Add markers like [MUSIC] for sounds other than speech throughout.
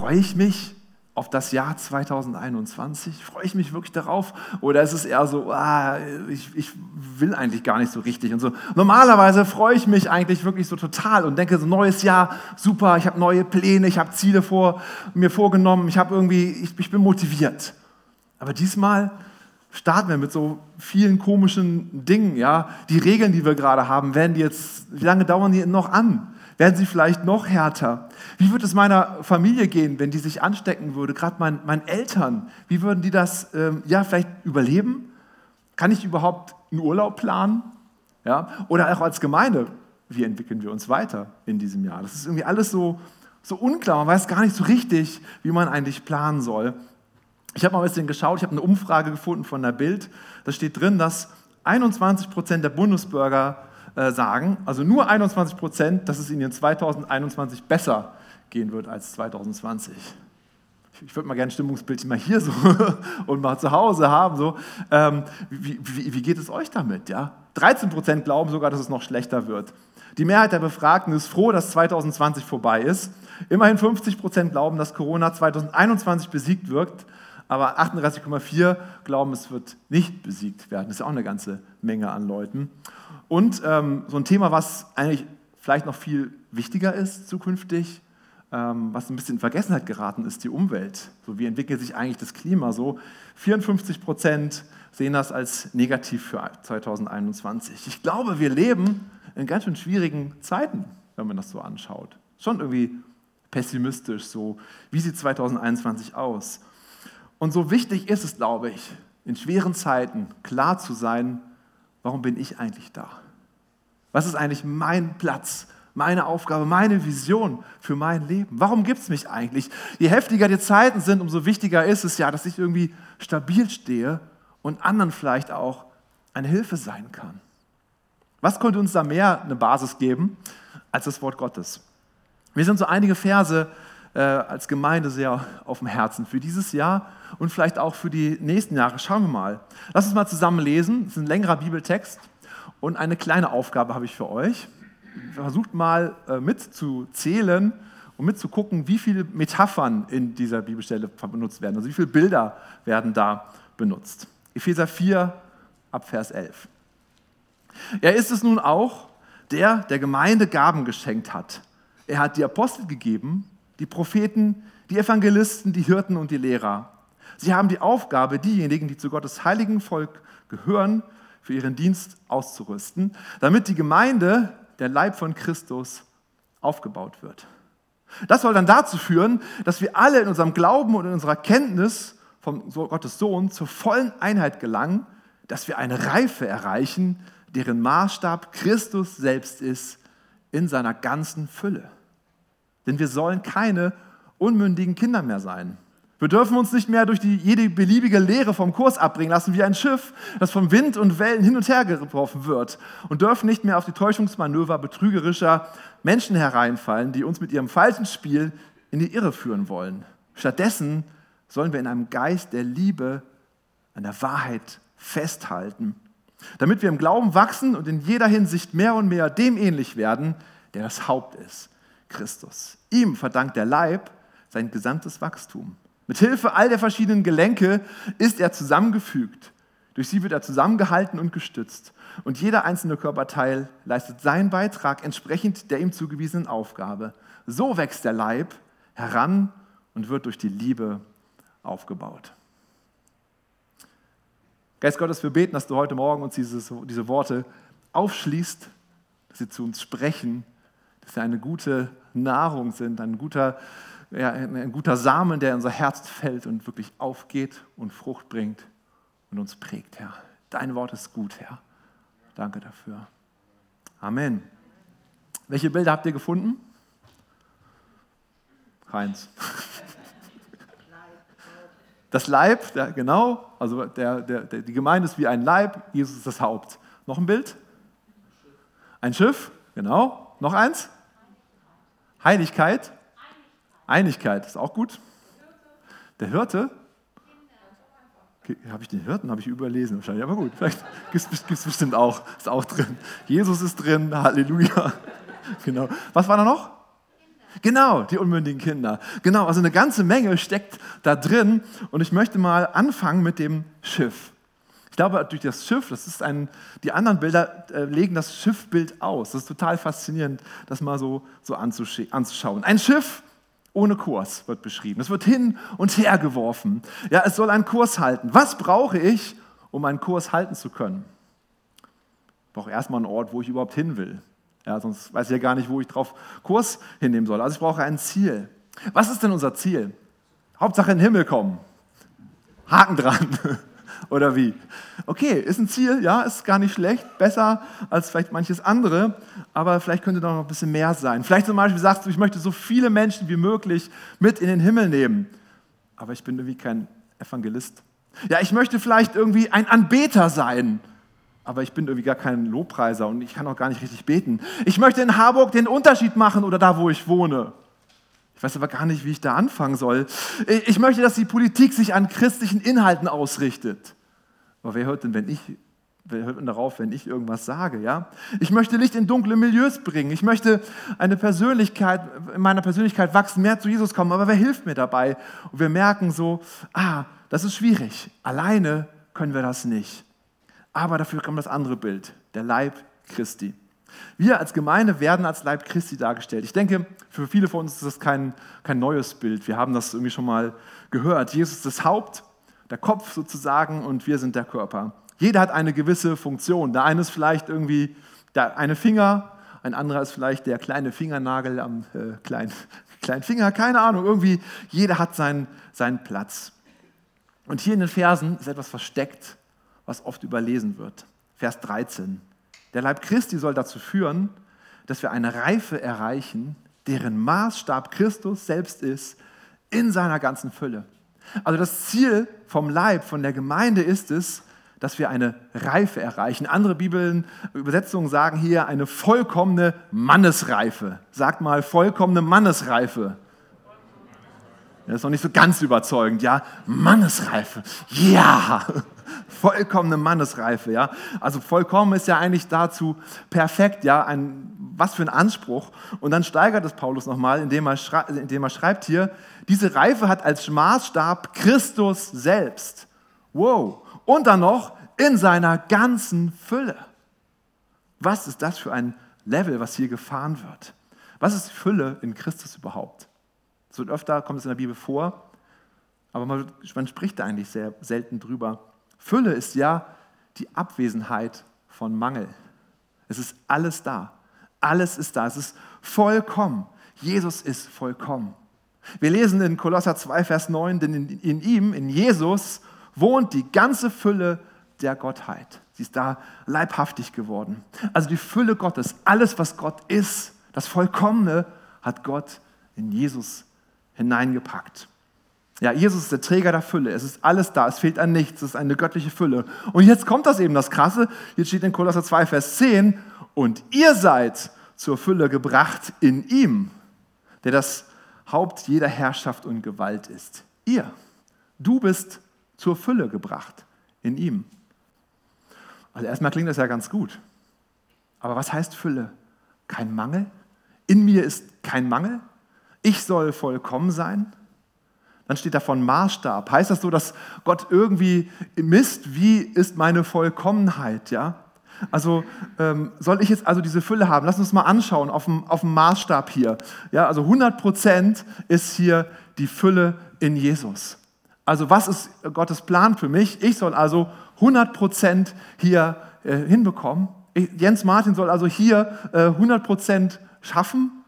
Freue ich mich auf das Jahr 2021? Freue ich mich wirklich darauf? Oder ist es eher so, ah, ich, ich will eigentlich gar nicht so richtig und so? Normalerweise freue ich mich eigentlich wirklich so total und denke, so neues Jahr, super, ich habe neue Pläne, ich habe Ziele vor, mir vorgenommen, ich habe irgendwie, ich, ich bin motiviert. Aber diesmal starten wir mit so vielen komischen Dingen, ja. Die Regeln, die wir gerade haben, werden die jetzt, wie lange dauern die noch an? Werden sie vielleicht noch härter? Wie würde es meiner Familie gehen, wenn die sich anstecken würde? Gerade mein, meinen Eltern, wie würden die das ähm, ja vielleicht überleben? Kann ich überhaupt einen Urlaub planen? Ja? Oder auch als Gemeinde, wie entwickeln wir uns weiter in diesem Jahr? Das ist irgendwie alles so, so unklar. Man weiß gar nicht so richtig, wie man eigentlich planen soll. Ich habe mal ein bisschen geschaut, ich habe eine Umfrage gefunden von der Bild. Da steht drin, dass 21 Prozent der Bundesbürger äh, sagen, also nur 21 Prozent, dass es ihnen 2021 besser gehen wird als 2020. Ich würde mal gerne ein Stimmungsbild mal hier so [LAUGHS] und mal zu Hause haben. So. Ähm, wie, wie, wie, geht es euch damit? Ja? 13 Prozent glauben sogar, dass es noch schlechter wird. Die Mehrheit der Befragten ist froh, dass 2020 vorbei ist. Immerhin 50 Prozent glauben, dass Corona 2021 besiegt wirkt, aber 38,4 glauben, es wird nicht besiegt werden. Das ist auch eine ganze Menge an Leuten. Und ähm, so ein Thema, was eigentlich vielleicht noch viel wichtiger ist zukünftig, ähm, was ein bisschen in Vergessenheit geraten ist, die Umwelt. So, wie entwickelt sich eigentlich das Klima so? 54 Prozent sehen das als negativ für 2021. Ich glaube, wir leben in ganz schön schwierigen Zeiten, wenn man das so anschaut. Schon irgendwie pessimistisch, so wie sieht 2021 aus? Und so wichtig ist es, glaube ich, in schweren Zeiten klar zu sein, warum bin ich eigentlich da? Was ist eigentlich mein Platz, meine Aufgabe, meine Vision für mein Leben? Warum gibt es mich eigentlich? Je heftiger die Zeiten sind, umso wichtiger ist es ja, dass ich irgendwie stabil stehe und anderen vielleicht auch eine Hilfe sein kann. Was könnte uns da mehr eine Basis geben als das Wort Gottes? Wir sind so einige Verse äh, als Gemeinde sehr auf dem Herzen für dieses Jahr und vielleicht auch für die nächsten Jahre. Schauen wir mal. Lass uns mal zusammen lesen. Es ist ein längerer Bibeltext und eine kleine Aufgabe habe ich für euch. Versucht mal äh, mitzuzählen und mitzugucken, wie viele Metaphern in dieser Bibelstelle benutzt werden. Also wie viele Bilder werden da benutzt. Epheser 4 ab Vers 11. Er ist es nun auch, der der Gemeinde Gaben geschenkt hat. Er hat die Apostel gegeben, die Propheten, die Evangelisten, die Hirten und die Lehrer. Sie haben die Aufgabe, diejenigen, die zu Gottes heiligen Volk gehören, für ihren Dienst auszurüsten, damit die Gemeinde, der Leib von Christus, aufgebaut wird. Das soll dann dazu führen, dass wir alle in unserem Glauben und in unserer Kenntnis von Gottes Sohn zur vollen Einheit gelangen, dass wir eine Reife erreichen, deren Maßstab Christus selbst ist in seiner ganzen Fülle. Denn wir sollen keine unmündigen Kinder mehr sein. Wir dürfen uns nicht mehr durch die, jede beliebige Lehre vom Kurs abbringen lassen, wie ein Schiff, das vom Wind und Wellen hin und her geworfen wird. Und dürfen nicht mehr auf die Täuschungsmanöver betrügerischer Menschen hereinfallen, die uns mit ihrem falschen Spiel in die Irre führen wollen. Stattdessen sollen wir in einem Geist der Liebe an der Wahrheit festhalten, damit wir im Glauben wachsen und in jeder Hinsicht mehr und mehr dem ähnlich werden, der das Haupt ist, Christus. Ihm verdankt der Leib sein gesamtes Wachstum. Mit Hilfe all der verschiedenen Gelenke ist er zusammengefügt. Durch sie wird er zusammengehalten und gestützt. Und jeder einzelne Körperteil leistet seinen Beitrag entsprechend der ihm zugewiesenen Aufgabe. So wächst der Leib heran und wird durch die Liebe aufgebaut. Geist Gottes, wir beten, dass du heute Morgen uns diese, diese Worte aufschließt, dass sie zu uns sprechen, dass sie eine gute Nahrung sind, ein guter, ja, ein guter Samen, der in unser Herz fällt und wirklich aufgeht und Frucht bringt und uns prägt, Herr. Dein Wort ist gut, Herr. Danke dafür. Amen. Welche Bilder habt ihr gefunden? Heinz. Das Leib, der, genau, also der, der, die Gemeinde ist wie ein Leib, Jesus ist das Haupt. Noch ein Bild? Ein Schiff, genau. Noch eins? Heiligkeit. Einigkeit ist auch gut. Der Hirte. Habe ich den Hirten? Habe ich überlesen wahrscheinlich. Aber gut, vielleicht gibt es bestimmt auch. Ist auch drin. Jesus ist drin. Halleluja. [LAUGHS] Genau. Was war da noch? Genau, die unmündigen Kinder. Genau, also eine ganze Menge steckt da drin. Und ich möchte mal anfangen mit dem Schiff. Ich glaube, durch das Schiff, das ist ein, die anderen Bilder äh, legen das Schiffbild aus. Das ist total faszinierend, das mal so, so anzuschauen. Ein Schiff ohne Kurs wird beschrieben. Es wird hin und her geworfen. Ja, es soll einen Kurs halten. Was brauche ich, um einen Kurs halten zu können? Ich brauche erstmal einen Ort, wo ich überhaupt hin will. Ja, sonst weiß ich ja gar nicht, wo ich drauf Kurs hinnehmen soll. Also ich brauche ein Ziel. Was ist denn unser Ziel? Hauptsache in den Himmel kommen. Haken dran. [LAUGHS] Oder wie? Okay, ist ein Ziel, ja, ist gar nicht schlecht, besser als vielleicht manches andere, aber vielleicht könnte da noch ein bisschen mehr sein. Vielleicht zum Beispiel sagst du, ich möchte so viele Menschen wie möglich mit in den Himmel nehmen, aber ich bin irgendwie kein Evangelist. Ja, ich möchte vielleicht irgendwie ein Anbeter sein, aber ich bin irgendwie gar kein Lobpreiser und ich kann auch gar nicht richtig beten. Ich möchte in Harburg den Unterschied machen oder da, wo ich wohne. Ich weiß aber gar nicht, wie ich da anfangen soll. Ich möchte, dass die Politik sich an christlichen Inhalten ausrichtet. Aber wer hört denn, wenn ich, wer hört denn darauf, wenn ich irgendwas sage? Ja? Ich möchte Licht in dunkle Milieus bringen. Ich möchte eine Persönlichkeit, in meiner Persönlichkeit wachsen, mehr zu Jesus kommen. Aber wer hilft mir dabei? Und wir merken so, ah, das ist schwierig. Alleine können wir das nicht. Aber dafür kommt das andere Bild, der Leib Christi. Wir als Gemeinde werden als Leib Christi dargestellt. Ich denke, für viele von uns ist das kein, kein neues Bild. Wir haben das irgendwie schon mal gehört. Jesus ist das Haupt, der Kopf sozusagen und wir sind der Körper. Jeder hat eine gewisse Funktion. Der eine ist vielleicht irgendwie der eine Finger, ein anderer ist vielleicht der kleine Fingernagel am äh, kleinen, [LAUGHS] kleinen Finger, keine Ahnung. Irgendwie, jeder hat seinen, seinen Platz. Und hier in den Versen ist etwas versteckt, was oft überlesen wird. Vers 13. Der Leib Christi soll dazu führen, dass wir eine Reife erreichen, deren Maßstab Christus selbst ist, in seiner ganzen Fülle. Also das Ziel vom Leib, von der Gemeinde ist es, dass wir eine Reife erreichen. Andere Bibeln, Übersetzungen sagen hier eine vollkommene Mannesreife. Sagt mal vollkommene Mannesreife. Das ist noch nicht so ganz überzeugend, ja? Mannesreife. Ja! Vollkommene Mannesreife, ja. Also vollkommen ist ja eigentlich dazu perfekt, ja. Ein, was für ein Anspruch. Und dann steigert es Paulus nochmal, indem er, indem er schreibt hier, diese Reife hat als Maßstab Christus selbst. Wow. Und dann noch in seiner ganzen Fülle. Was ist das für ein Level, was hier gefahren wird? Was ist Fülle in Christus überhaupt? So öfter kommt es in der Bibel vor, aber man, man spricht da eigentlich sehr selten drüber. Fülle ist ja die Abwesenheit von Mangel. Es ist alles da. Alles ist da. Es ist vollkommen. Jesus ist vollkommen. Wir lesen in Kolosser 2, Vers 9, denn in, in, ihm, in Jesus, wohnt die ganze Fülle der Gottheit. Sie ist da leibhaftig geworden. Also die Fülle Gottes, alles, was Gott ist, das Vollkommene, hat Gott in Jesus hineingepackt. Ja, Jesus ist der Träger der Fülle. Es ist alles da. Es fehlt an nichts. Es ist eine göttliche Fülle. Und jetzt kommt das eben, das Krasse. Jetzt steht in Kolosser 2, Vers 10. Und ihr seid zur Fülle gebracht in ihm, der das Haupt jeder Herrschaft und Gewalt ist. Ihr. Du bist zur Fülle gebracht in ihm. Also erstmal klingt das ja ganz gut. Aber was heißt Fülle? Kein Mangel? In mir ist kein Mangel? Ich soll vollkommen sein? Dann steht da von Maßstab. Heißt das so, dass Gott irgendwie misst, wie ist meine Vollkommenheit? Ja? Also ähm, soll ich jetzt also diese Fülle haben? Lass uns mal anschauen auf dem, auf dem Maßstab hier. Ja, also 100 Prozent ist hier die Fülle in Jesus. Also was ist Gottes Plan für mich? Ich soll also 100 Prozent hier äh, hinbekommen. Ich, Jens Martin soll also hier äh, 100 Prozent schaffen.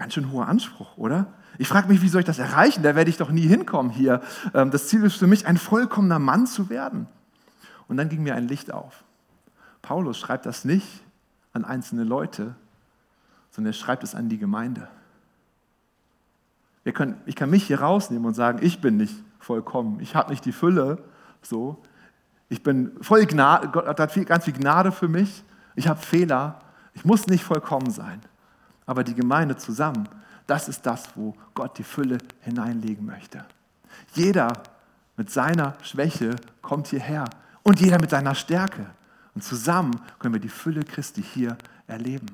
Ganz schön hoher Anspruch, oder? Ich frage mich, wie soll ich das erreichen? Da werde ich doch nie hinkommen hier. Ähm, das Ziel ist für mich, ein vollkommener Mann zu werden. Und dann ging mir ein Licht auf. Paulus schreibt das nicht an einzelne Leute, sondern er schreibt es an die Gemeinde. Können, ich kann mich hier rausnehmen und sagen, ich bin nicht vollkommen, ich habe nicht die Fülle, so. Ich bin voll Gnade, Gott hat viel, ganz viel Gnade für mich, ich habe Fehler, ich muss nicht vollkommen sein. Aber die Gemeinde zusammen, das ist das, wo Gott die Fülle hineinlegen möchte. Jeder mit seiner Schwäche kommt hierher und jeder mit seiner Stärke. Und zusammen können wir die Fülle Christi hier erleben.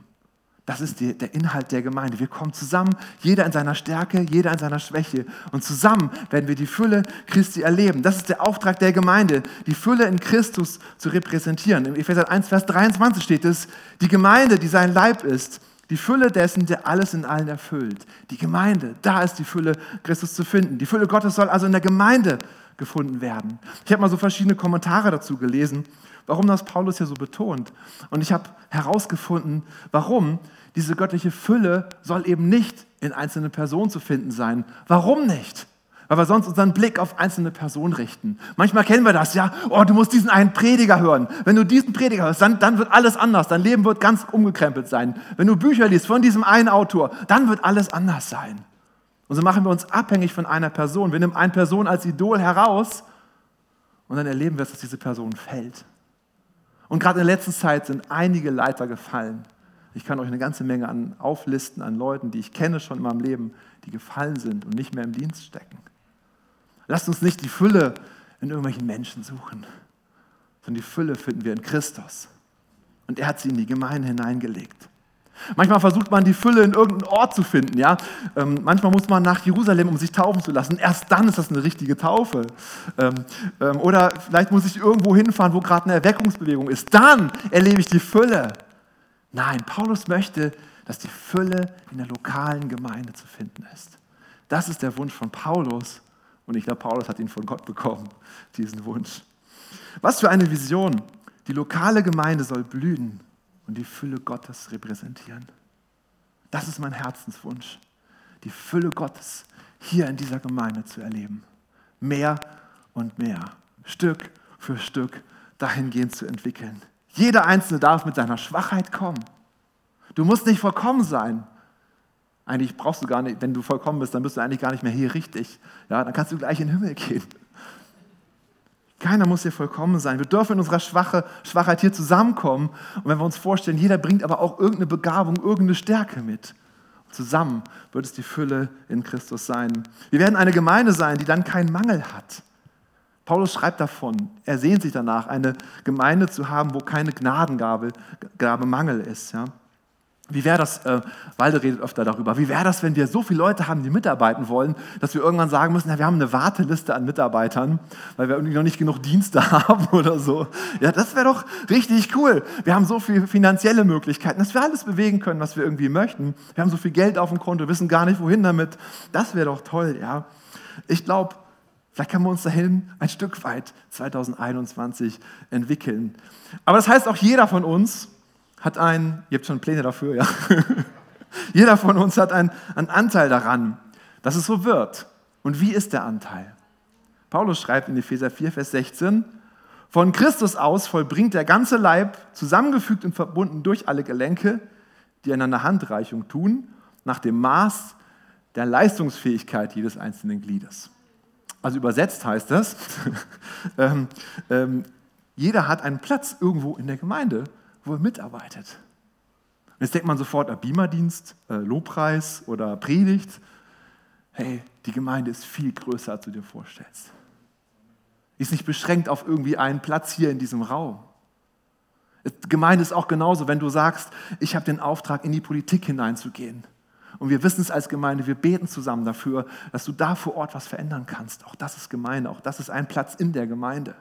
Das ist die, der Inhalt der Gemeinde. Wir kommen zusammen, jeder in seiner Stärke, jeder in seiner Schwäche. Und zusammen werden wir die Fülle Christi erleben. Das ist der Auftrag der Gemeinde, die Fülle in Christus zu repräsentieren. Im Epheser 1, Vers 23 steht es, die Gemeinde, die sein Leib ist, die Fülle dessen, der alles in allen erfüllt. Die Gemeinde, da ist die Fülle Christus zu finden. Die Fülle Gottes soll also in der Gemeinde gefunden werden. Ich habe mal so verschiedene Kommentare dazu gelesen, warum das Paulus hier so betont. Und ich habe herausgefunden, warum diese göttliche Fülle soll eben nicht in einzelnen Personen zu finden sein. Warum nicht? Weil wir sonst unseren Blick auf einzelne Personen richten. Manchmal kennen wir das, ja, oh, du musst diesen einen Prediger hören. Wenn du diesen Prediger hörst, dann, dann wird alles anders. Dein Leben wird ganz umgekrempelt sein. Wenn du Bücher liest von diesem einen Autor, dann wird alles anders sein. Und so machen wir uns abhängig von einer Person. Wir nehmen eine Person als Idol heraus und dann erleben wir, dass diese Person fällt. Und gerade in der letzten Zeit sind einige Leiter gefallen. Ich kann euch eine ganze Menge an auflisten an Leuten, die ich kenne schon in meinem Leben, die gefallen sind und nicht mehr im Dienst stecken. Lasst uns nicht die Fülle in irgendwelchen Menschen suchen, sondern die Fülle finden wir in Christus. Und er hat sie in die Gemeinde hineingelegt. Manchmal versucht man die Fülle in irgendeinem Ort zu finden. Ja? Ähm, manchmal muss man nach Jerusalem, um sich taufen zu lassen. Erst dann ist das eine richtige Taufe. Ähm, ähm, oder vielleicht muss ich irgendwo hinfahren, wo gerade eine Erweckungsbewegung ist. Dann erlebe ich die Fülle. Nein, Paulus möchte, dass die Fülle in der lokalen Gemeinde zu finden ist. Das ist der Wunsch von Paulus. Und ich glaube, Paulus hat ihn von Gott bekommen, diesen Wunsch. Was für eine Vision. Die lokale Gemeinde soll blühen und die Fülle Gottes repräsentieren. Das ist mein Herzenswunsch. Die Fülle Gottes hier in dieser Gemeinde zu erleben. Mehr und mehr. Stück für Stück dahingehend zu entwickeln. Jeder Einzelne darf mit seiner Schwachheit kommen. Du musst nicht vollkommen sein. Eigentlich brauchst du gar nicht, wenn du vollkommen bist, dann bist du eigentlich gar nicht mehr hier richtig. Ja, dann kannst du gleich in den Himmel gehen. Keiner muss hier vollkommen sein. Wir dürfen in unserer Schwache, Schwachheit hier zusammenkommen. Und wenn wir uns vorstellen, jeder bringt aber auch irgendeine Begabung, irgendeine Stärke mit. zusammen wird es die Fülle in Christus sein. Wir werden eine Gemeinde sein, die dann keinen Mangel hat. Paulus schreibt davon, er sehnt sich danach, eine Gemeinde zu haben, wo keine Gnadengabe Gabe Mangel ist. Ja? Wie wäre das, äh, Walde redet öfter darüber, wie wäre das, wenn wir so viele Leute haben, die mitarbeiten wollen, dass wir irgendwann sagen müssen, ja, wir haben eine Warteliste an Mitarbeitern, weil wir irgendwie noch nicht genug Dienste [LAUGHS] haben oder so. Ja, das wäre doch richtig cool. Wir haben so viele finanzielle Möglichkeiten, dass wir alles bewegen können, was wir irgendwie möchten. Wir haben so viel Geld auf dem Konto, wissen gar nicht, wohin damit. Das wäre doch toll, ja. Ich glaube, Vielleicht können wir uns dahin ein Stück weit 2021 entwickeln. Aber das heißt, auch jeder von uns hat einen, ihr habt schon Pläne dafür, ja? [LAUGHS] jeder von uns hat einen, einen Anteil daran, dass es so wird. Und wie ist der Anteil? Paulus schreibt in Epheser 4, Vers 16, von Christus aus vollbringt der ganze Leib, zusammengefügt und verbunden durch alle Gelenke, die einander Handreichung tun, nach dem Maß der Leistungsfähigkeit jedes einzelnen Gliedes. Also übersetzt heißt das, [LAUGHS] ähm, ähm, jeder hat einen Platz irgendwo in der Gemeinde, wo er mitarbeitet. Und jetzt denkt man sofort an Beamerdienst, äh, Lobpreis oder Predigt. Hey, die Gemeinde ist viel größer, als du dir vorstellst. Die ist nicht beschränkt auf irgendwie einen Platz hier in diesem Raum. Gemeinde ist auch genauso, wenn du sagst, ich habe den Auftrag, in die Politik hineinzugehen und wir wissen es als Gemeinde, wir beten zusammen dafür, dass du da vor Ort was verändern kannst. Auch das ist Gemeinde, auch das ist ein Platz in der Gemeinde.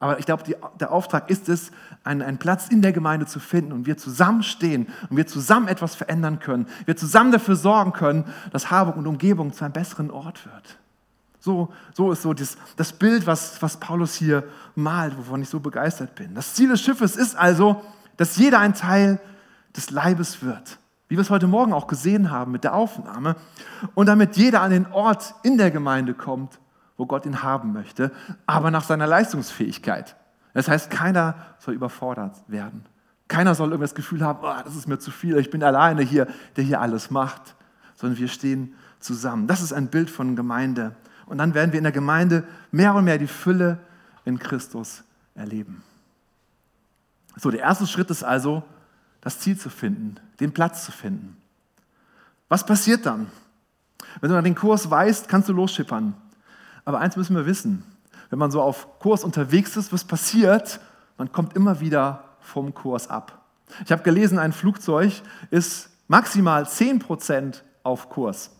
Aber ich glaube, der Auftrag ist es, einen, einen, Platz in der Gemeinde zu finden und wir zusammenstehen und wir zusammen etwas verändern können. Wir zusammen dafür sorgen können, dass Harburg und Umgebung zu einem besseren Ort wird. So, so ist so das, das Bild, was, was Paulus hier malt, wovon ich so begeistert bin. Das Ziel des Schiffes ist also, dass jeder ein Teil des Leibes wird wie wir es heute Morgen auch gesehen haben mit der Aufnahme, und damit jeder an den Ort in der Gemeinde kommt, wo Gott ihn haben möchte, aber nach seiner Leistungsfähigkeit. Das heißt, keiner soll überfordert werden. Keiner soll irgendwie das Gefühl haben, oh, das ist mir zu viel, ich bin alleine hier, der hier alles macht, sondern wir stehen zusammen. Das ist ein Bild von Gemeinde. Und dann werden wir in der Gemeinde mehr und mehr die Fülle in Christus erleben. So, der erste Schritt ist also, das Ziel zu finden, den Platz zu finden. Was passiert dann? Wenn du dann den Kurs weißt, kannst du losschippern. Aber eins müssen wir wissen, wenn man so auf Kurs unterwegs ist, was passiert, man kommt immer wieder vom Kurs ab. Ich habe gelesen, ein Flugzeug ist maximal 10% auf Kurs.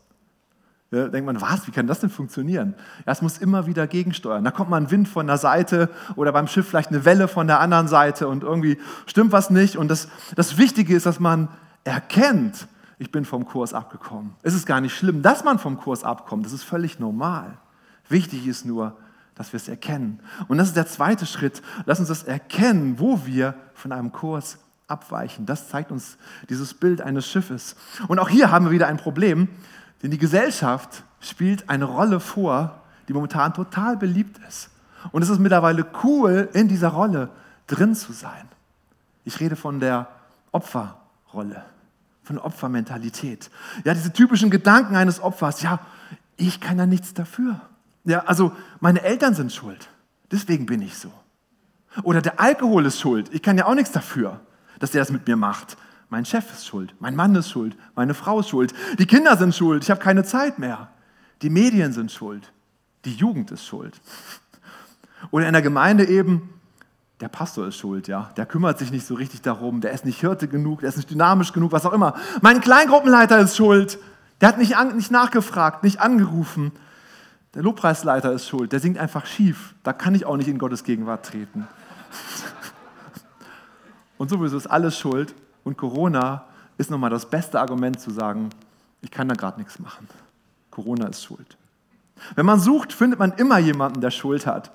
Ja, denkt man, was, wie kann das denn funktionieren? Ja, es muss immer wieder gegensteuern. Da kommt mal ein Wind von der Seite oder beim Schiff vielleicht eine Welle von der anderen Seite und irgendwie stimmt was nicht. Und das, das Wichtige ist, dass man erkennt, ich bin vom Kurs abgekommen. Es ist gar nicht schlimm, dass man vom Kurs abkommt. Das ist völlig normal. Wichtig ist nur, dass wir es erkennen. Und das ist der zweite Schritt. Lass uns das erkennen, wo wir von einem Kurs abweichen. Das zeigt uns dieses Bild eines Schiffes. Und auch hier haben wir wieder ein Problem. Denn die Gesellschaft spielt eine Rolle vor, die momentan total beliebt ist. Und es ist mittlerweile cool, in dieser Rolle drin zu sein. Ich rede von der Opferrolle, von Opfermentalität. Ja, diese typischen Gedanken eines Opfers. Ja, ich kann ja nichts dafür. Ja, also meine Eltern sind schuld. Deswegen bin ich so. Oder der Alkohol ist schuld. Ich kann ja auch nichts dafür, dass der das mit mir macht. Mein Chef ist schuld, mein Mann ist schuld, meine Frau ist schuld, die Kinder sind schuld, ich habe keine Zeit mehr. Die Medien sind schuld, die Jugend ist schuld. Oder in der Gemeinde eben, der Pastor ist schuld, ja. Der kümmert sich nicht so richtig darum, der ist nicht Hirte genug, der ist nicht dynamisch genug, was auch immer. Mein Kleingruppenleiter ist schuld, der hat nicht, an, nicht nachgefragt, nicht angerufen. Der Lobpreisleiter ist schuld, der singt einfach schief. Da kann ich auch nicht in Gottes Gegenwart treten. [LAUGHS] Und sowieso ist alles schuld. Und Corona ist nochmal das beste Argument zu sagen, ich kann da gerade nichts machen. Corona ist schuld. Wenn man sucht, findet man immer jemanden, der Schuld hat.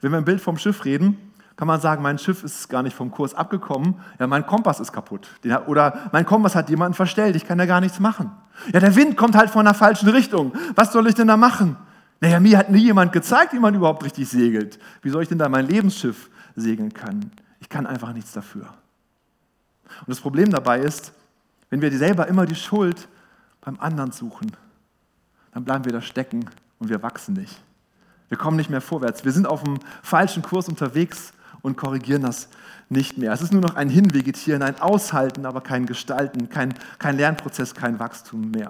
Wenn wir ein Bild vom Schiff reden, kann man sagen, mein Schiff ist gar nicht vom Kurs abgekommen, ja, mein Kompass ist kaputt. Oder mein Kompass hat jemanden verstellt, ich kann da gar nichts machen. Ja, der Wind kommt halt von der falschen Richtung. Was soll ich denn da machen? Naja, mir hat nie jemand gezeigt, wie man überhaupt richtig segelt. Wie soll ich denn da mein Lebensschiff segeln können? Ich kann einfach nichts dafür. Und das Problem dabei ist, wenn wir selber immer die Schuld beim anderen suchen, dann bleiben wir da stecken und wir wachsen nicht. Wir kommen nicht mehr vorwärts. Wir sind auf dem falschen Kurs unterwegs und korrigieren das nicht mehr. Es ist nur noch ein Hinvegetieren, ein Aushalten, aber kein Gestalten, kein, kein Lernprozess, kein Wachstum mehr.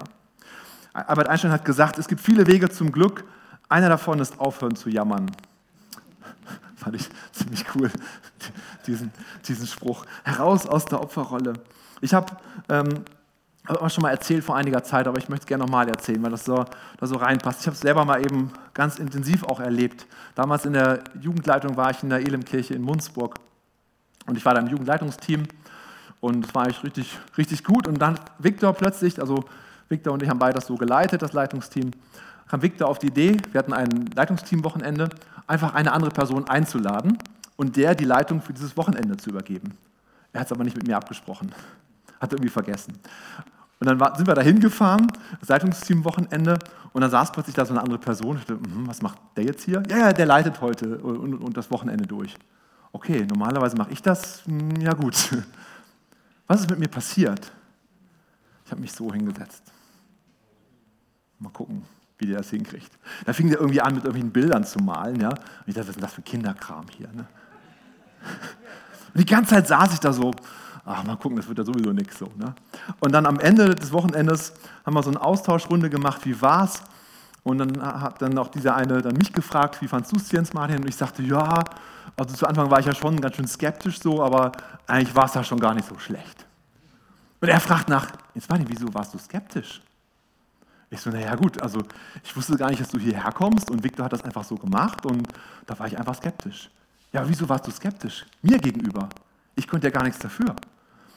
Albert Einstein hat gesagt, es gibt viele Wege zum Glück. Einer davon ist aufhören zu jammern. [LAUGHS] Fand ich ziemlich cool, [LAUGHS] diesen, diesen Spruch. Heraus aus der Opferrolle. Ich habe ähm, auch schon mal erzählt vor einiger Zeit, aber ich möchte es gerne nochmal erzählen, weil das so, da so reinpasst. Ich habe es selber mal eben ganz intensiv auch erlebt. Damals in der Jugendleitung war ich in der Elimkirche in Munzburg und ich war da im Jugendleitungsteam und es war eigentlich richtig, richtig gut. Und dann Viktor plötzlich, also Viktor und ich haben beide das so geleitet, das Leitungsteam, kam Victor auf die Idee, wir hatten ein Leitungsteam-Wochenende, einfach eine andere Person einzuladen und der die Leitung für dieses Wochenende zu übergeben. Er hat es aber nicht mit mir abgesprochen, hat irgendwie vergessen. Und dann sind wir da hingefahren, Leitungsteam-Wochenende, und dann saß plötzlich da so eine andere Person. Ich dachte, hm, was macht der jetzt hier? Ja, ja, der leitet heute und, und das Wochenende durch. Okay, normalerweise mache ich das. Hm, ja, gut. [LAUGHS] Was ist mit mir passiert? Ich habe mich so hingesetzt. Gucken, wie der das hinkriegt. Da fing der irgendwie an, mit irgendwelchen Bildern zu malen. Ja? Und ich dachte, was ist denn das für Kinderkram hier? Ne? [LAUGHS] Und die ganze Zeit saß ich da so, ach, mal gucken, das wird ja sowieso nichts. So, ne? Und dann am Ende des Wochenendes haben wir so eine Austauschrunde gemacht, wie war's? Und dann hat dann auch dieser eine dann mich gefragt, wie fandst du es, Jens Martin? Und ich sagte, ja, also zu Anfang war ich ja schon ganz schön skeptisch so, aber eigentlich war es ja schon gar nicht so schlecht. Und er fragt nach, Jens Martin, wieso warst du skeptisch? Ich so, naja gut, also ich wusste gar nicht, dass du hierher kommst und Victor hat das einfach so gemacht und da war ich einfach skeptisch. Ja, wieso warst du skeptisch? Mir gegenüber. Ich konnte ja gar nichts dafür.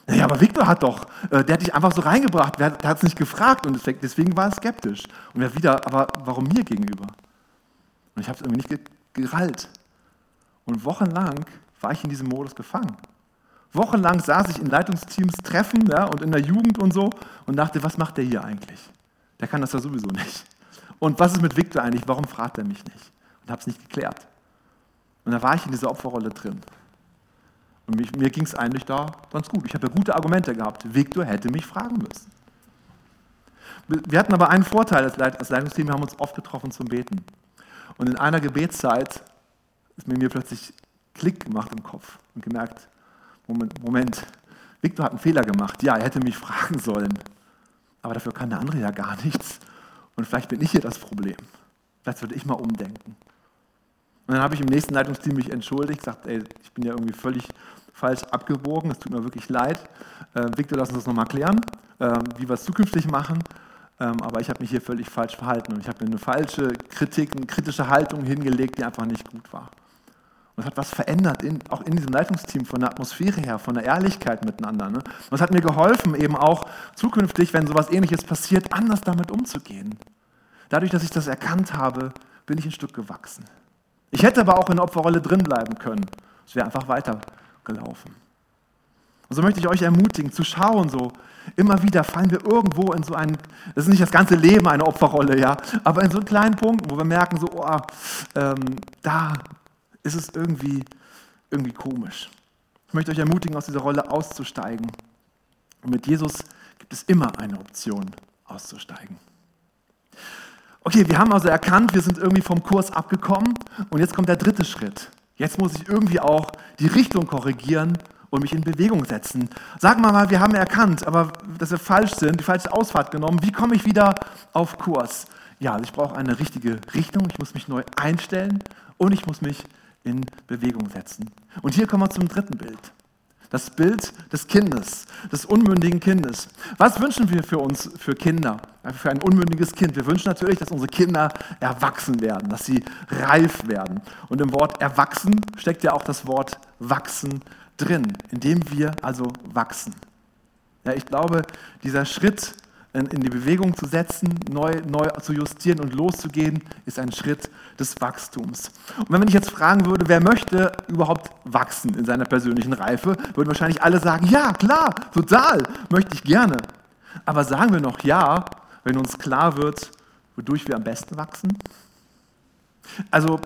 Naja, aber Victor hat doch, äh, der hat dich einfach so reingebracht, der hat es nicht gefragt und deswegen war er skeptisch. Und er wieder, aber warum mir gegenüber? Und ich habe es irgendwie nicht gerallt. Und wochenlang war ich in diesem Modus gefangen. Wochenlang saß ich in Leitungsteams Treffen ja, und in der Jugend und so und dachte, was macht der hier eigentlich? Der kann das ja sowieso nicht. Und was ist mit Victor eigentlich? Warum fragt er mich nicht? Und habe es nicht geklärt. Und da war ich in dieser Opferrolle drin. Und mich, mir ging es eigentlich da ganz gut. Ich habe ja gute Argumente gehabt. Victor hätte mich fragen müssen. Wir hatten aber einen Vorteil als Leitungsteam, wir haben uns oft getroffen zum Beten. Und in einer Gebetszeit ist mir, plötzlich Klick gemacht im Kopf und gemerkt, Moment, Moment, Victor hat einen Fehler gemacht. Ja, er hätte mich fragen sollen. Aber dafür kann der andere ja gar nichts. Und vielleicht bin ich hier das Problem. Vielleicht würde ich mal umdenken. Und dann habe ich im nächsten Leitungsteam mich entschuldigt, gesagt, ey, ich bin ja irgendwie völlig falsch abgebogen. Es tut mir wirklich leid. Äh, Victor, lass uns das nochmal klären, äh, wie wir es zukünftig machen. Ähm, aber ich habe mich hier völlig falsch verhalten und ich habe mir eine falsche Kritik, eine kritische Haltung hingelegt, die einfach nicht gut war. Und es hat was verändert, in, auch in diesem Leitungsteam, von der Atmosphäre her, von der Ehrlichkeit miteinander. Ne? Und es hat mir geholfen, eben auch zukünftig, wenn sowas Ähnliches passiert, anders damit umzugehen. Dadurch, dass ich das erkannt habe, bin ich ein Stück gewachsen. Ich hätte aber auch in der Opferrolle drin bleiben können. Es wäre einfach weitergelaufen. Und so möchte ich euch ermutigen, zu schauen, so immer wieder fallen wir irgendwo in so einen, das ist nicht das ganze Leben eine Opferrolle, ja, aber in so einen kleinen Punkt, wo wir merken, so, oh, ähm, da ist es irgendwie, irgendwie komisch. Ich möchte euch ermutigen, aus dieser Rolle auszusteigen. Und mit Jesus gibt es immer eine Option, auszusteigen. Okay, wir haben also erkannt, wir sind irgendwie vom Kurs abgekommen und jetzt kommt der dritte Schritt. Jetzt muss ich irgendwie auch die Richtung korrigieren und mich in Bewegung setzen. Sagen wir mal, wir haben erkannt, aber dass wir falsch sind, die falsche Ausfahrt genommen. Wie komme ich wieder auf Kurs? Ja, also ich brauche eine richtige Richtung, ich muss mich neu einstellen und ich muss mich in Bewegung setzen. Und hier kommen wir zum dritten Bild. Das Bild des Kindes, des unmündigen Kindes. Was wünschen wir für uns, für Kinder, für ein unmündiges Kind? Wir wünschen natürlich, dass unsere Kinder erwachsen werden, dass sie reif werden. Und im Wort erwachsen steckt ja auch das Wort wachsen drin, indem wir also wachsen. Ja, ich glaube, dieser Schritt in, die Bewegung zu setzen, neu, neu zu justieren und loszugehen, ist ein Schritt des Wachstums. Und wenn man dich jetzt fragen würde, wer möchte überhaupt wachsen in seiner persönlichen Reife, würden wahrscheinlich alle sagen, ja, klar, total, möchte ich gerne. Aber sagen wir noch ja, wenn uns klar wird, wodurch wir am besten wachsen? Also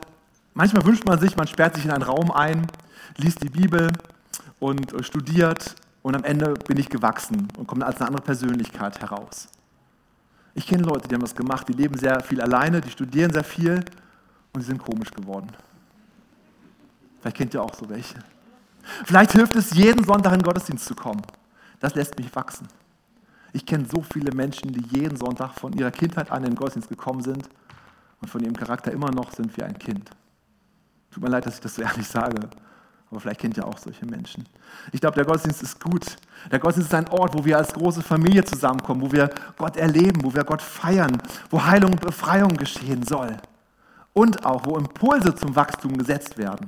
manchmal wünscht man sich, man sperrt sich in einen Raum ein, liest die Bibel und studiert und am Ende bin ich gewachsen und komme als eine andere Persönlichkeit heraus. Ich kenne Leute, die haben das gemacht, die leben sehr viel alleine, die studieren sehr viel und sie sind komisch geworden. Vielleicht kennt ihr auch so welche. Vielleicht hilft es, jeden Sonntag in den Gottesdienst zu kommen. Das lässt mich wachsen. Ich kenne so viele Menschen, die jeden Sonntag von ihrer Kindheit an in den Gottesdienst gekommen sind und von ihrem Charakter immer noch sind wie ein Kind. Tut mir leid, dass ich das so ehrlich sage, aber vielleicht kennt ihr auch solche Menschen. Ich glaube, der Gottesdienst ist gut. Der Gottesdienst ist ein Ort, wo wir als große Familie zusammenkommen, wo wir Gott erleben, wo wir Gott feiern, wo Heilung und Befreiung geschehen soll. Und auch, wo Impulse zum Wachstum gesetzt werden.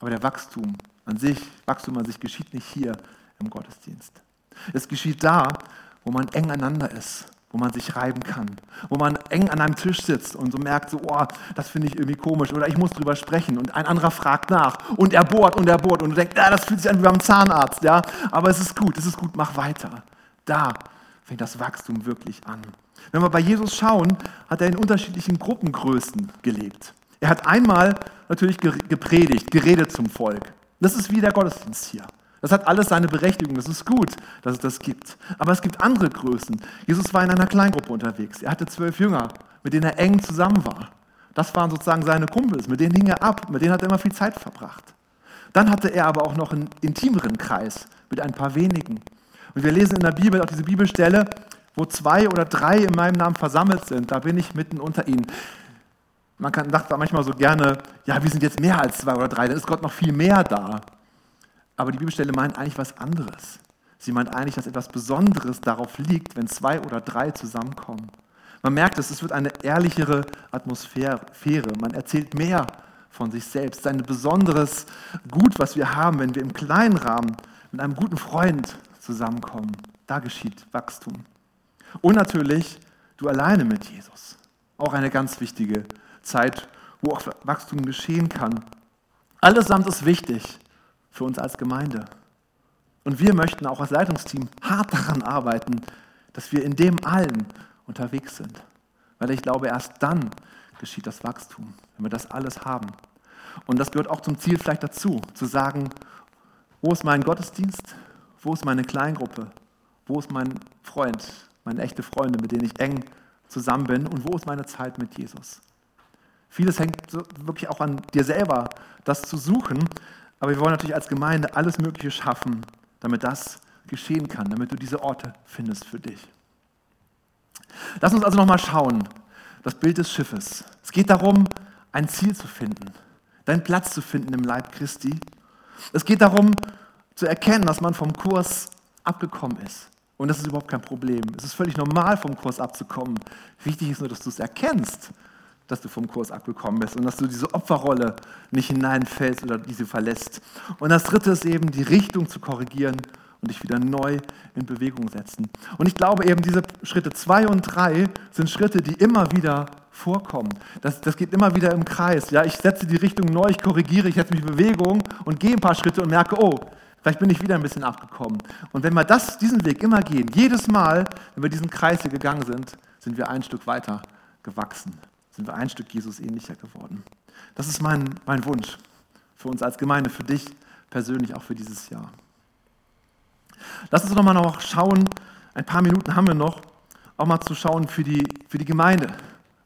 Aber der Wachstum an sich, Wachstum an sich geschieht nicht hier im Gottesdienst. Es geschieht da, wo man eng einander ist, wo man sich reiben kann, wo man eng an einem Tisch sitzt und so merkt, so, oh, das finde ich irgendwie komisch oder ich muss drüber sprechen und ein anderer fragt nach und er bohrt und er bohrt und du denkst, das fühlt sich an wie beim Zahnarzt, ja, aber es ist gut, es ist gut, mach weiter. Da fängt das Wachstum wirklich an. Wenn wir bei Jesus schauen, hat er in unterschiedlichen Gruppengrößen gelebt. Er hat einmal natürlich gepredigt, geredet zum Volk. Das ist wie der Gottesdienst hier. Das hat alles seine Berechtigung, das ist gut, dass es das gibt. Aber es gibt andere Größen. Jesus war in einer Kleingruppe unterwegs. Er hatte zwölf Jünger, mit denen er eng zusammen war. Das waren sozusagen seine Kumpels, mit denen hing er ab, mit denen hat er immer viel Zeit verbracht. Dann hatte er aber auch noch einen intimeren Kreis mit ein paar wenigen. Und wir lesen in der Bibel auch diese Bibelstelle, wo zwei oder drei in meinem Namen versammelt sind, da bin ich mitten unter ihnen. Man kann, sagt manchmal so gerne, ja, wir sind jetzt mehr als zwei oder drei, dann ist Gott noch viel mehr da. Aber die Bibelstelle meint eigentlich was anderes. Sie meint eigentlich, dass etwas Besonderes darauf liegt, wenn zwei oder drei zusammenkommen. Man merkt es, es wird eine ehrlichere Atmosphäre. Man erzählt mehr von sich selbst. Es ist ein besonderes Gut, was wir haben, wenn wir im kleinen Rahmen mit einem guten Freund zusammenkommen. Da geschieht Wachstum. Und natürlich du alleine mit Jesus. Auch eine ganz wichtige Zeit, wo auch Wachstum geschehen kann. Allesamt ist wichtig für uns als Gemeinde. Und wir möchten auch als Leitungsteam hart daran arbeiten, dass wir in dem allen unterwegs sind. Weil ich glaube, erst dann geschieht das Wachstum, wenn wir das alles haben. Und das gehört auch zum Ziel vielleicht dazu, zu sagen, wo ist mein Gottesdienst? Wo ist meine Kleingruppe? Wo ist mein Freund, meine echte Freunde, mit denen ich eng zusammen bin? Und wo ist meine Zeit mit Jesus? Vieles hängt wirklich auch an dir selber, das zu suchen. Aber wir wollen natürlich als Gemeinde alles Mögliche schaffen, damit das geschehen kann, damit du diese Orte findest für dich. Lass uns also nochmal schauen, das Bild des Schiffes. Es geht darum, ein Ziel zu finden, deinen Platz zu finden im Leib Christi. Es geht darum zu erkennen, dass man vom Kurs abgekommen ist. Und das ist überhaupt kein Problem. Es ist völlig normal, vom Kurs abzukommen. Wichtig ist nur, dass du es erkennst, dass du vom Kurs abgekommen bist und dass du diese Opferrolle nicht hineinfällst oder diese verlässt. Und das Dritte ist eben, die Richtung zu korrigieren und dich wieder neu in Bewegung setzen. Und ich glaube eben, diese Schritte zwei und drei sind Schritte, die immer wieder vorkommen. Das, das geht immer wieder im Kreis. Ja, ich setze die Richtung neu, ich korrigiere, ich setze mich in Bewegung und gehe ein paar Schritte und merke, oh, vielleicht bin ich wieder ein bisschen abgekommen. Und wenn wir das, diesen Weg immer gehen, jedes Mal, wenn wir diesen Kreis hier gegangen sind, sind wir ein Stück weiter gewachsen, sind wir ein Stück Jesus ähnlicher geworden. Das ist mein, mein Wunsch für uns als Gemeinde, für dich persönlich, auch für dieses Jahr. Lass uns nochmal noch schauen, ein paar Minuten haben wir noch, auch mal zu schauen für die, für die Gemeinde.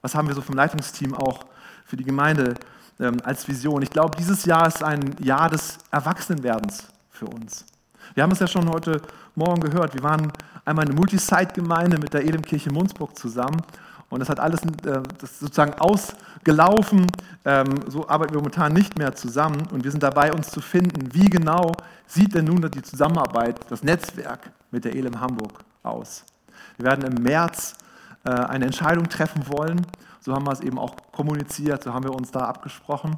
Was haben wir so vom Leitungsteam auch für die Gemeinde ähm, als Vision? Ich glaube, dieses Jahr ist ein Jahr des Erwachsenwerdens für uns. Wir haben es ja schon heute Morgen gehört. Wir waren einmal eine Multisite-Gemeinde mit der Edemkirche Munzburg zusammen und das hat alles äh, das sozusagen ausgelaufen. Ähm, so arbeiten wir momentan nicht mehr zusammen. Und wir sind dabei, uns zu finden, wie genau sieht denn nun die Zusammenarbeit, das Netzwerk mit der ELM Hamburg aus. Wir werden im März äh, eine Entscheidung treffen wollen. So haben wir es eben auch kommuniziert, so haben wir uns da abgesprochen.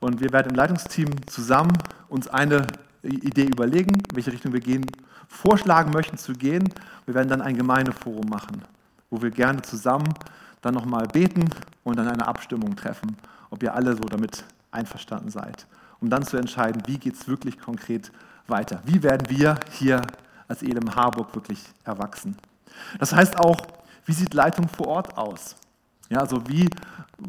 Und wir werden im Leitungsteam zusammen uns eine Idee überlegen, in welche Richtung wir gehen, vorschlagen möchten zu gehen. Wir werden dann ein Gemeindeforum machen wo wir gerne zusammen dann nochmal beten und dann eine Abstimmung treffen, ob ihr alle so damit einverstanden seid, um dann zu entscheiden, wie geht es wirklich konkret weiter. Wie werden wir hier als Elem Harburg wirklich erwachsen? Das heißt auch, wie sieht Leitung vor Ort aus? Ja, also wie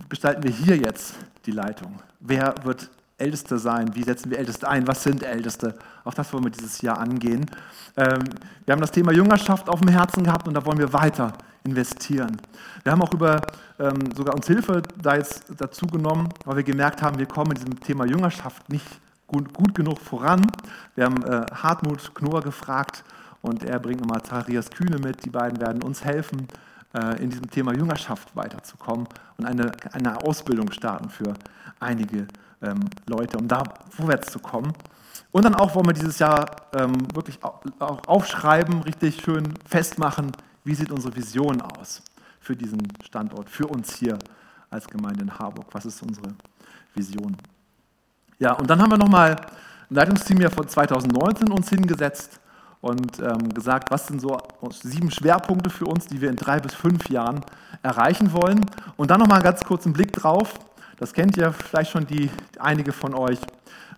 gestalten wir hier jetzt die Leitung? Wer wird Älteste sein? Wie setzen wir Älteste ein? Was sind Älteste? Auch das wollen wir dieses Jahr angehen. Ähm, wir haben das Thema Jüngerschaft auf dem Herzen gehabt und da wollen wir weiter investieren. Wir haben auch über ähm, sogar uns Hilfe da jetzt dazu genommen, weil wir gemerkt haben, wir kommen in diesem Thema Jüngerschaft nicht gut, gut genug voran. Wir haben äh, Hartmut Knorr gefragt und er bringt nochmal Zacharias Kühne mit. Die beiden werden uns helfen, äh, in diesem Thema Jüngerschaft weiterzukommen und eine, eine Ausbildung starten für einige ähm, Leute, um da vorwärts zu kommen. Und dann auch wollen wir dieses Jahr ähm, wirklich auch aufschreiben, richtig schön festmachen, wie sieht unsere Vision aus für diesen Standort, für uns hier als Gemeinde in Harburg? Was ist unsere Vision? Ja, und dann haben wir nochmal ein Leitungsteam ja von 2019 uns hingesetzt und ähm, gesagt, was sind so sieben Schwerpunkte für uns, die wir in drei bis fünf Jahren erreichen wollen. Und dann nochmal einen ganz kurzen Blick drauf. Das kennt ihr vielleicht schon die, einige von euch.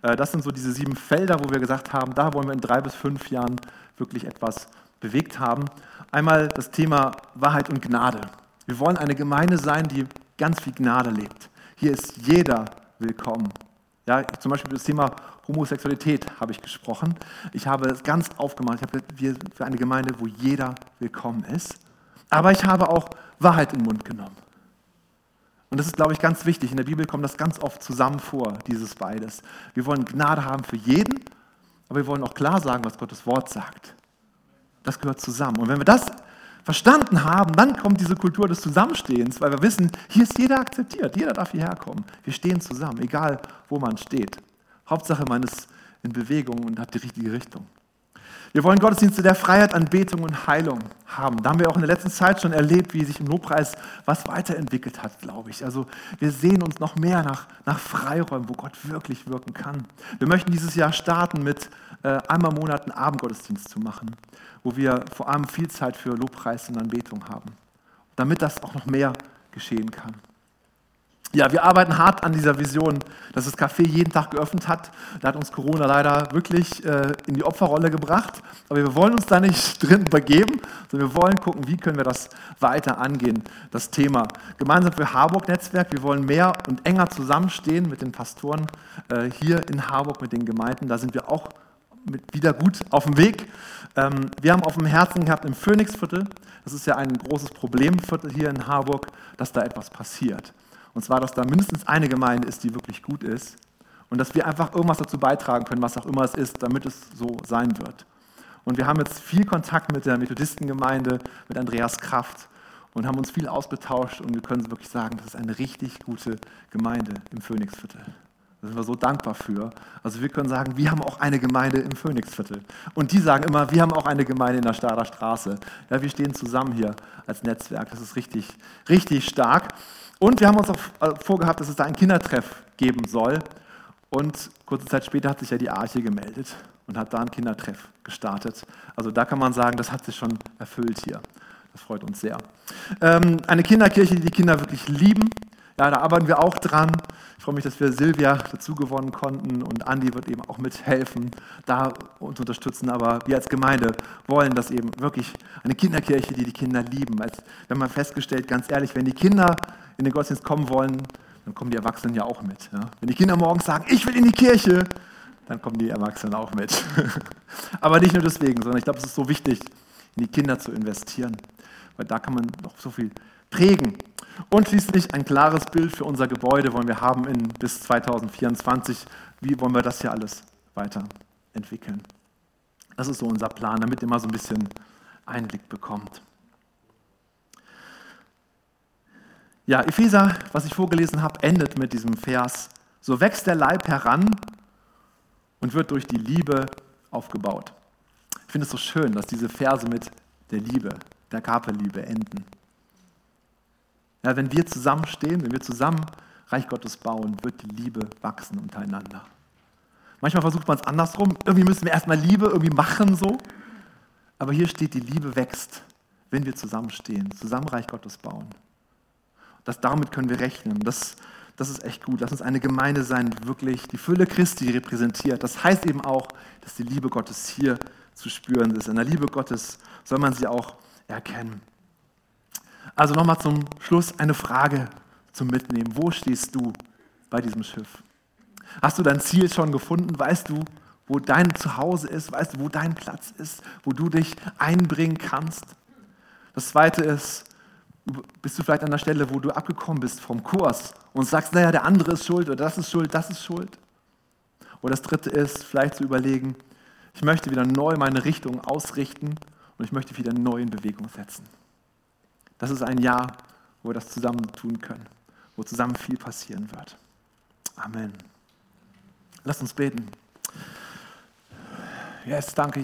Äh, das sind so diese sieben Felder, wo wir gesagt haben, da wollen wir in drei bis fünf Jahren wirklich etwas bewegt haben. Einmal das Thema Wahrheit und Gnade. Wir wollen eine Gemeinde sein, die ganz viel Gnade lebt. Hier ist jeder willkommen. Ja, zum Beispiel das Thema Homosexualität habe ich gesprochen. Ich habe es ganz aufgemacht. Ich habe wir für eine Gemeinde, wo jeder willkommen ist. Aber ich habe auch Wahrheit in den Mund genommen. Und das ist, glaube ich, ganz wichtig. In der Bibel kommt das ganz oft zusammen vor, dieses beides. Wir wollen Gnade haben für jeden, aber wir wollen auch klar sagen, was Gottes Wort sagt. Das gehört zusammen. Und wenn wir das verstanden haben, dann kommt diese Kultur des Zusammenstehens, weil wir wissen, hier ist jeder akzeptiert, jeder darf hierher kommen. Wir stehen zusammen, egal wo man steht. Hauptsache, man ist in Bewegung und hat die richtige Richtung. Wir wollen Gottesdienste der Freiheit, Anbetung und Heilung haben. Da haben wir auch in der letzten Zeit schon erlebt, wie sich im Lobpreis was weiterentwickelt hat, glaube ich. Also wir sehen uns noch mehr nach, nach Freiräumen, wo Gott wirklich wirken kann. Wir möchten dieses Jahr starten mit äh, einmal im Monat Abendgottesdienst zu machen, wo wir vor allem viel Zeit für Lobpreis und Anbetung haben, damit das auch noch mehr geschehen kann. Ja, wir arbeiten hart an dieser Vision, dass das Café jeden Tag geöffnet hat. Da hat uns Corona leider wirklich äh, in die Opferrolle gebracht. Aber wir wollen uns da nicht [LAUGHS] drin übergeben, sondern wir wollen gucken, wie können wir das weiter angehen, das Thema. Gemeinsam für Harburg-Netzwerk, wir wollen mehr und enger zusammenstehen mit den Pastoren äh, hier in Harburg, mit den Gemeinden. Da sind wir auch wieder gut auf dem Weg. Ähm, wir haben auf dem Herzen gehabt im Phoenixviertel, das ist ja ein großes Problemviertel hier in Harburg, dass da etwas passiert. Und zwar, dass da mindestens eine Gemeinde ist, die wirklich gut ist. Und dass wir einfach irgendwas dazu beitragen können, was auch immer es ist, damit es so sein wird. Und wir haben jetzt viel Kontakt mit der Methodistengemeinde, mit Andreas Kraft und haben uns viel ausgetauscht und wir können wirklich sagen, das ist eine richtig gute Gemeinde im Phoenixviertel. Da sind wir so dankbar für. Also wir können sagen, wir haben auch eine Gemeinde im Phoenixviertel. Und die sagen immer, wir haben auch eine Gemeinde in der Stader Straße. Ja, wir stehen zusammen hier als Netzwerk. Das ist richtig, richtig stark. Und wir haben uns auch äh, vorgehabt, dass es da einen Kindertreff geben soll. Und kurze Zeit später hat sich ja die Arche gemeldet und hat da einen Kindertreff gestartet. Also da kann man sagen, das hat sich schon erfüllt hier. Das freut uns sehr. Ähm, eine Kinderkirche, die die Kinder wirklich lieben. Ja, da arbeiten wir auch dran. Ich freue mich, dass wir Silvia dazu gewonnen konnten und Andi wird eben auch mithelfen, da uns unterstützen. Aber wir als Gemeinde wollen das eben wirklich eine Kinderkirche, die die Kinder lieben. Als, haben mal festgestellt, ganz ehrlich, wenn die Kinder in den Gottesdienst kommen wollen, dann kommen die Erwachsenen ja auch mit. Ja? Wenn die Kinder morgens sagen, ich will in die Kirche, dann kommen die Erwachsenen auch mit. [LAUGHS] Aber nicht nur deswegen, sondern ich glaube, es ist so wichtig, in die Kinder zu investieren, weil da kann man noch so viel prägen. Und schließlich ein klares Bild für unser Gebäude wollen wir haben in, bis 2024. Wie wollen wir das hier alles weiterentwickeln? Das ist so unser Plan, damit ihr mal so ein bisschen Einblick bekommt. Ja, Epheser, was ich vorgelesen habe, endet mit diesem Vers. So wächst der Leib heran und wird durch die Liebe aufgebaut. Ich finde es so schön, dass diese Verse mit der Liebe, der Agape-Liebe enden. Ja, wenn wir zusammenstehen, wenn wir zusammen Reich Gottes bauen, wird die Liebe wachsen untereinander. Manchmal versucht man es andersrum. Irgendwie müssen wir erstmal Liebe irgendwie machen so. Aber hier steht, die Liebe wächst, wenn wir zusammenstehen, zusammen Reich Gottes bauen. Das, damit können wir rechnen. Das, das ist echt gut. Lass uns eine Gemeinde sein, die wirklich die Fülle Christi repräsentiert. Das heißt eben auch, dass die Liebe Gottes hier zu spüren ist. In der Liebe Gottes soll man sie auch erkennen. Also nochmal zum Schluss eine Frage zum Mitnehmen. Wo stehst du bei diesem Schiff? Hast du dein Ziel schon gefunden? Weißt du, wo dein Zuhause ist? Weißt du, wo dein Platz ist? Wo du dich einbringen kannst? Das Zweite ist, bist du vielleicht an der Stelle, wo du abgekommen bist vom Kurs und sagst, naja, der andere ist schuld oder das ist schuld, das ist schuld. Oder das Dritte ist, vielleicht zu überlegen, ich möchte wieder neu meine Richtung ausrichten und ich möchte wieder neu in Bewegung setzen. Das ist ein Jahr, wo wir das zusammen tun können, wo zusammen viel passieren wird. Amen. Lass uns beten. Yes, danke.